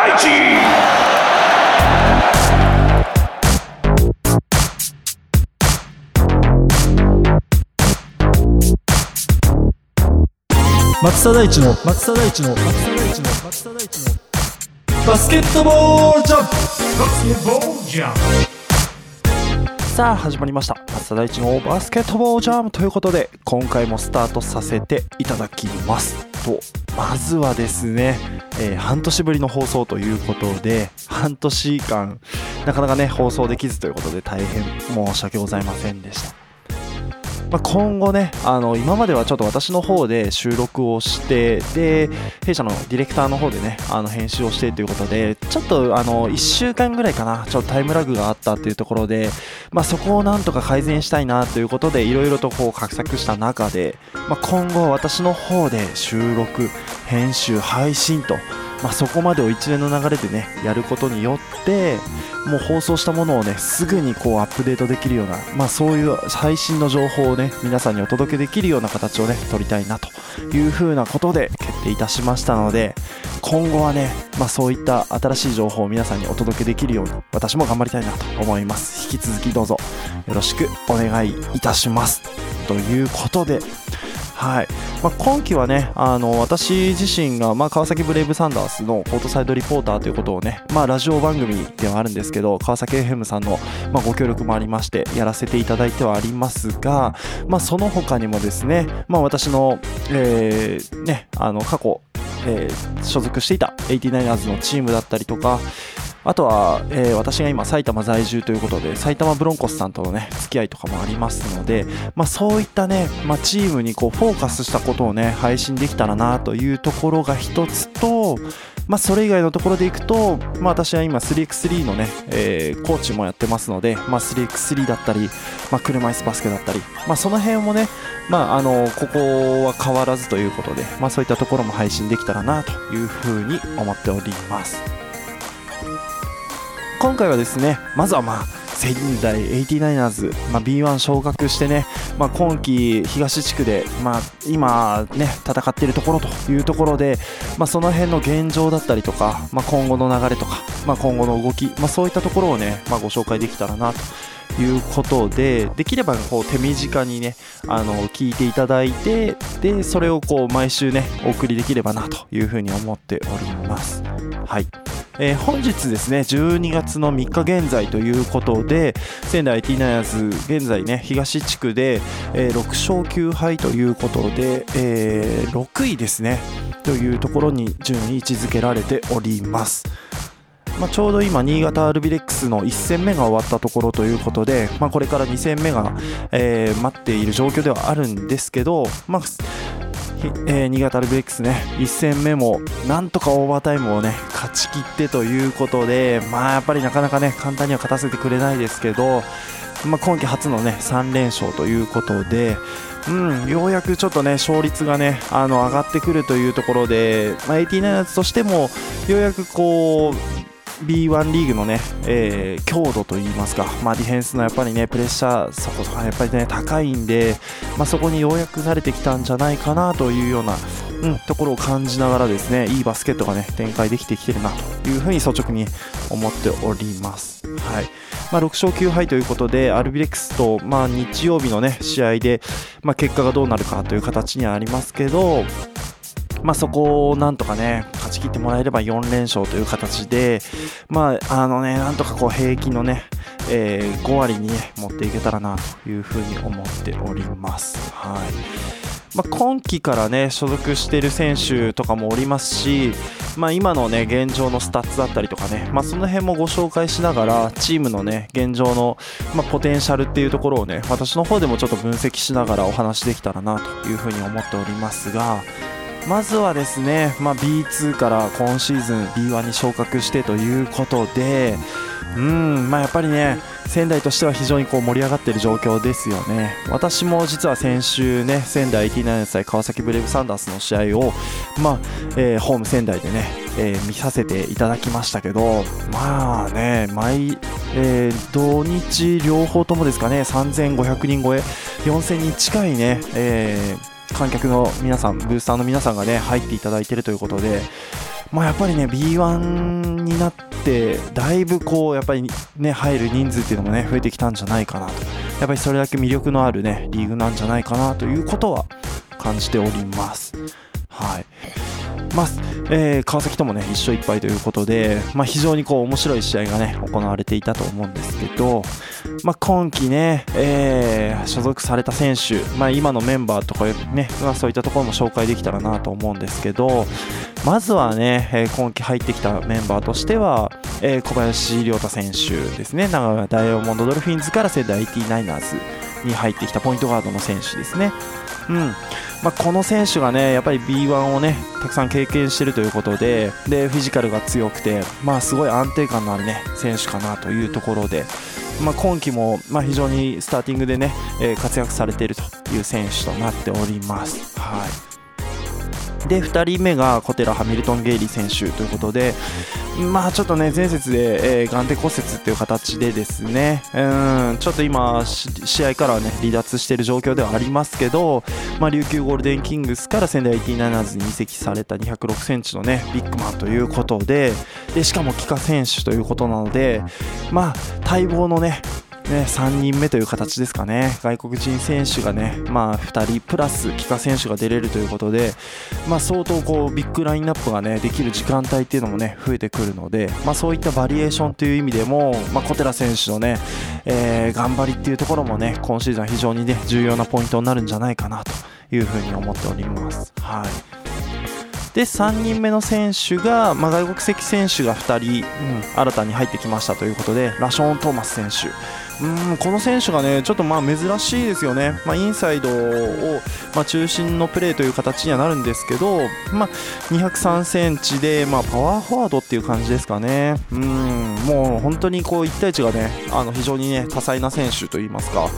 大地松田大地の松田大地の松田大地の松田大地の。バスケットボールジャンプ。バスケットボールジャンプ。さあ始まりました。松田大地のバスケットボールジャムということで今回もスタートさせていただきますとまずはですね、えー半年ぶりの放送ということで半年間なかなかね放送できずということで大変申し訳ございませんでした。まあ、今後ねあの今まではちょっと私の方で収録をしてで弊社のディレクターの方でねあの編集をしてということでちょっとあの1週間ぐらいかなちょっとタイムラグがあったっていうところで、まあ、そこをなんとか改善したいなということでいろいろとこう画策した中で、まあ、今後私の方で収録編集配信と、まあ、そこまでを一連の流れでねやることによってもう放送したものをねすぐにこうアップデートできるような、まあ、そういう配信の情報をね皆さんにお届けできるような形をね取りたいなというふうなことで決定いたしましたので今後はね、まあ、そういった新しい情報を皆さんにお届けできるように私も頑張りたいなと思います。引き続きどうぞよろしくお願いいたします。ということではい。まあ、今季はねあの私自身が、まあ、川崎ブレイブサンダースのコートサイドリポーターということをね、まあ、ラジオ番組ではあるんですけど川崎 FM さんの、まあ、ご協力もありましてやらせていただいてはありますが、まあ、その他にもですね、まあ、私の,、えーね、あの過去、えー所属していた 89ers のチームだったりとかあとは、えー私が今埼玉在住ということで埼玉ブロンコスさんとのね付き合いとかもありますので、まあ、そういったね、まあ、チームにこうフォーカスしたことをね配信できたらなというところが一つと、まあ、それ以外のところでいくと、まあ、私は今 3x3 のね、えーコーチもやってますので、まあ、3x3 だったり、まあ、車椅子バスケだったり、まあ、その辺もね、まあ、あのここは変わらずということで、まあ、そういったところも配信できたらなというふうに思っております。今回はですねまずはまあ仙台 89ers、まあ、B1 昇格してね、まあ、今季東地区で、まあ、今ね戦っているところというところで、まあ、その辺の現状だったりとか、まあ、今後の流れとか、まあ、今後の動き、まあ、そういったところをね、まあ、ご紹介できたらなということでできればこう手短にねあの聞いていただいてでそれをこう毎週ねお送りできればなというふうに思っております。はいえー本日ですね12月の3日現在ということで仙台 IT9ers 現在ね東地区で、えー6勝9敗ということで、えー6位ですねというところに順位位置づけられております。まあ、ちょうど今、新潟アルビレックスの1戦目が終わったところということで、まあ、これから2戦目が、えー待っている状況ではあるんですけど、まあえー新潟ルビレックスね、1戦目もなんとかオーバータイムをね勝ち切ってということで、まあ、やっぱりなかなかね簡単には勝たせてくれないですけど、まあ、今季初のね3連勝ということで、うん、ようやくちょっとね勝率がねあの上がってくるというところで、まあ、89としてもようやくこう B1 リーグのね、えー強度といいますか、まあ、ディフェンスのやっぱりねプレッシャーそこそこやっぱりね高いんで、まあ、そこにようやく慣れてきたんじゃないかなというような、うん、ところを感じながらですねいいバスケットがね展開できてきてるなというふうに率直に思っております。はいまあ、6勝9敗ということでアルビレックスと、まあ、日曜日の、ね、試合で、まあ、結果がどうなるかという形にはありますけど、まあ、そこをなんとかね勝ち切ってもらえれば4連勝という形で、まああのね、なんとかこう平均のね、えー5割に、ね、持っていけたらなというふうに思っております。はいまあ、今季からね所属している選手とかもおりますし、まあ、今のね現状のスタッツだったりとかね、まあ、その辺もご紹介しながらチームのね現状の、ま、ポテンシャルっていうところをね私の方でもちょっと分析しながらお話できたらなというふうに思っておりますがまずはですね、まあ、B2 から今シーズン B1 に昇格してということでうんまあやっぱりね仙台としては非常にこう盛り上がっている状況ですよね。私も実は先週ね仙台89歳川崎ブレイブサンダースの試合をまあ、えーホーム仙台でね、えー見させていただきましたけどまあね毎、えー土日両方ともですかね3500人超え4000人近いね、えー観客の皆さんブースターの皆さんがね入っていただいているということでまあ、やっぱりね B1 になってだいぶこうやっぱりね入る人数っていうのもね増えてきたんじゃないかなと。やっぱりそれだけ魅力のあるねリーグなんじゃないかなということは感じております。はい。まあえー、川崎ともね1勝1敗ということで、まあ、非常にこう面白い試合がね行われていたと思うんですけど、まあ、今季ね、えー、所属された選手、まあ、今のメンバーとかね、まあ、そういったところも紹介できたらなと思うんですけどまずはね、えー、今季入ってきたメンバーとしては、えー、小林亮太選手ですね。長ダイヤモンドドルフィンズから仙台 IT ナイナーズに入ってきたポイントガードの選手ですね。うん。まあ、この選手がねやっぱり B1 をねたくさん経験しているということででフィジカルが強くて、まあ、すごい安定感のある、ね、選手かなというところで、まあ、今季も、まあ、非常にスターティングでね、えー、活躍されているという選手となっております。はいで2人目が小寺ハミルトン・ゲイリー選手ということで、まあちょっとね前節で、えー、眼底骨折っていう形でですねうんちょっと今試合からはね離脱している状況ではありますけど、まあ、琉球ゴールデンキングスから仙台 89ers に移籍された206センチのねビッグマンということででしかも帰化選手ということなのでまあ待望のねね、3人目という形ですかね、外国人選手がね、まあ、2人プラス帰化選手が出れるということで、まあ、相当こうビッグラインナップが、ね、できる時間帯っていうのも、ね、増えてくるので、まあ、そういったバリエーションという意味でも、まあ、小寺選手のね、えー、頑張りっていうところも、ね、今シーズンは非常に、ね、重要なポイントになるんじゃないかなというふうに思っております。はいで3人目の選手が、まあ、外国籍選手が2人、新たに入ってきましたということでラショーン・トーマス選手。うんこの選手がねちょっとまあ珍しいですよね、まあ、インサイドを、まあ、中心のプレーという形にはなるんですけど、まあ、203センチで、まあ、パワーフォワードっていう感じですかね、うんもう本当にこう1対1がねあの非常にね多彩な選手といいますか、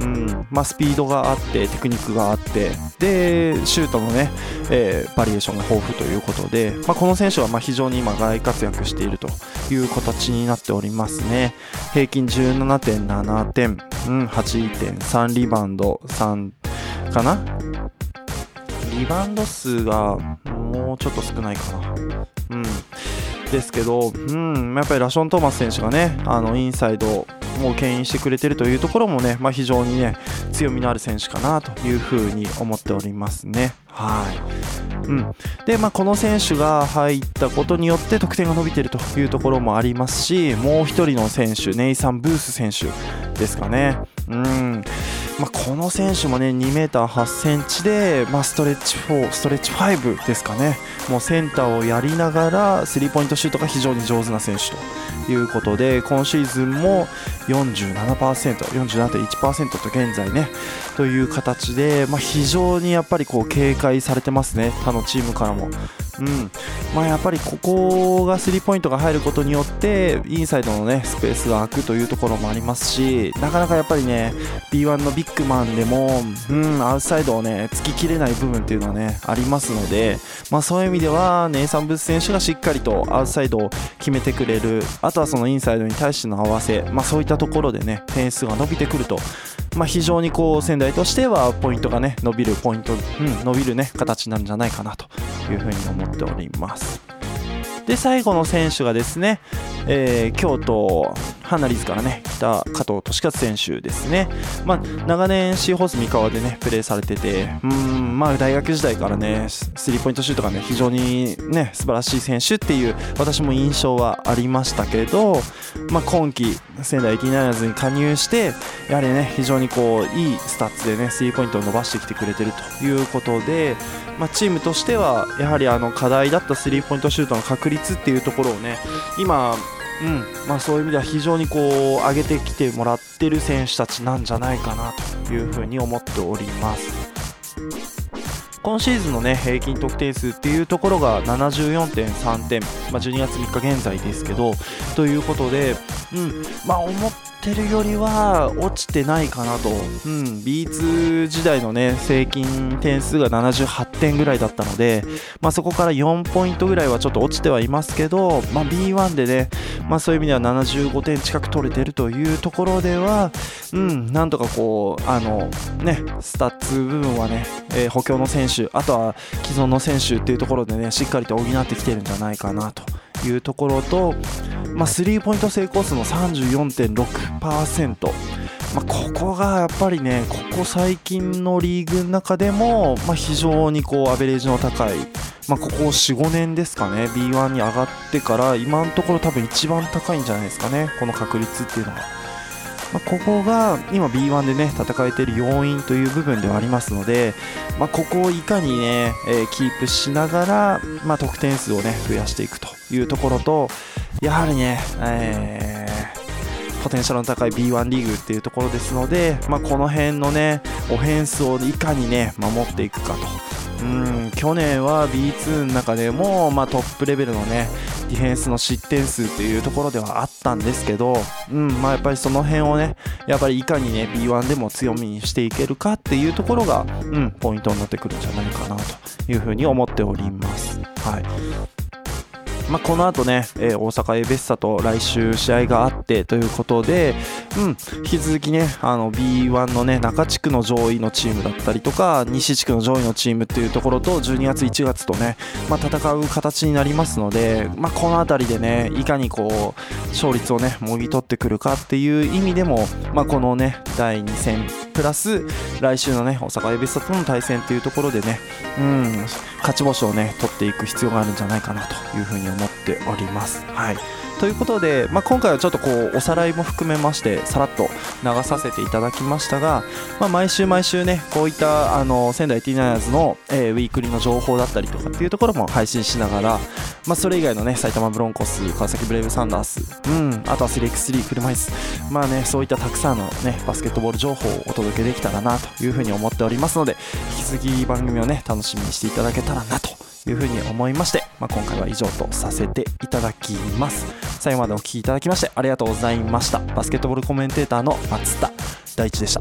うんまあ、スピードがあってテクニックがあってでシュートのね、えー、バリエーションが豊富ということで、まあ、この選手はま非常に今大活躍していると。いう形になっておりますね。平均17.7点、うん、8.3リバウンド3かな？リバウンド数がもうちょっと少ないかな。うん。ですけど、うん、やっぱりラション・トーマス選手がねあのインサイドもう牽引してくれてるというところもね、まあ、非常にね強みのある選手かなというふうに思っておりますね。はいうんでまあ、この選手が入ったことによって得点が伸びているというところもありますしもう1人の選手ネイサン・ブース選手ですかね。うんまあ、この選手もね 2m8 センチで、まあ、ストレッチ4ストレッチ5ですかねもうセンターをやりながらスリーポイントシュートが非常に上手な選手ということで今シーズンも 47%47.1% と現在ねという形で、まあ、非常にやっぱりこう警戒されてますね他のチームからも。うん。まあ、やっぱりここがスリーポイントが入ることによってインサイドの、ね、スペースが空くというところもありますしなかなかやっぱりね B1 のビッグマンでも、うん、アウトサイドをね突ききれない部分っていうのはねありますので、まあ、そういう意味ではネイサン・ブース選手がしっかりとアウトサイドを決めてくれる。あとはそのインサイドに対しての合わせ、まあ、そういったところでね点数が伸びてくるとまあ、非常にこう仙台としてはポイントがね伸びるポイント、うん、伸びるね形なんじゃないかなというふうに思っております。で最後の選手がですね、えー、京都ハナリズからね来た加藤俊勝選手ですね、まあ、長年シーホース三河でねプレーされててうんまあ大学時代からねスリーポイントシュートがね非常にね素晴らしい選手っていう私も印象はありましたけど、まあ、今季仙台 89ers に加入してやはりね非常にこういいスタッツでねスリーポイントを伸ばしてきてくれてるということで、まあ、チームとしてはやはりあの課題だったスリーポイントシュートの確率っていうところをね今うんまあ、そういう意味では非常にこう上げてきてもらってる選手たちなんじゃないかなというふうに思っております。今シーズンの、ね、平均得点数っていうところが74.3点、まあ、12月3日現在ですけどということで、うんまあ、思ってるよりは落ちてないかなと、うん、B2 時代のね平均点数が78点ぐらいだったので、まあ、そこから4ポイントぐらいはちょっと落ちてはいますけど、まあ、B1 でね、まあ、そういう意味では75点近く取れてるというところでは、うん、なんとかこう、あのね、スタッツ部分はね、えー、補強の選手、あとは既存の選手っていうところでね、しっかりと補ってきてるんじゃないかなと。いうところと、まあ、スリーポイント成功数の34.6%。まあ、ここがやっぱりね、ここ最近のリーグの中でも、まあ、非常にこうアベレージの高い、まあ、ここ4、5年ですかね、B1 に上がってから、今のところ多分一番高いんじゃないですかね、この確率っていうのは。まあ、ここが今 B1 でね戦えている要因という部分ではありますので、まあ、ここをいかにね、えー、キープしながら、まあ、得点数をね増やしていくというところとやはりね、えー、ポテンシャルの高い B1 リーグっていうところですので、まあ、この辺のねオフェンスをいかにね守っていくかと。うん去年は B2 の中でも、まあ、トップレベルのねディフェンスの失点数というところではあったんですけど、うんまあ、やっぱりその辺をねやっぱりいかにね B1 でも強みにしていけるかっていうところが、うん、ポイントになってくるんじゃないかなというふうに思っております。はいまあ、この後ね、えー、大阪エベッサと来週試合があってということで、うん、引き続きね、あの B1 のね、中地区の上位のチームだったりとか、西地区の上位のチームっていうところと、12月、1月とね、まあ、戦う形になりますので、まあ、この辺りでね、いかにこう、勝率をね、もぎ取ってくるかっていう意味でも、まあ、このね、第2戦、プラス、来週のね、大阪エベッサとの対戦っていうところでね、うん、勝ち星をね、取っていく必要があるんじゃないかなというふうに思っております。はいということで、まあ、今回はちょっとこうおさらいも含めましてさらっと流させていただきましたが、まあ、毎週毎週ねこういったあの仙台ティーナイナーズの、えー、ウィークリーの情報だったりとかっていうところも配信しながら、まあ、それ以外のね埼玉ブロンコス川崎ブレイブサンダース、うん、あとは 3x3 車椅子。まあねそういったたくさんのねバスケットボール情報をお届けできたらなというふうに思っておりますので引き続き番組をね楽しみにしていただけたらなというふうに思いまして、まあ、今回は以上とさせていただきます。最後までお聴きいただきましてありがとうございました。バスケットボールコメンテーターの松田大地でした。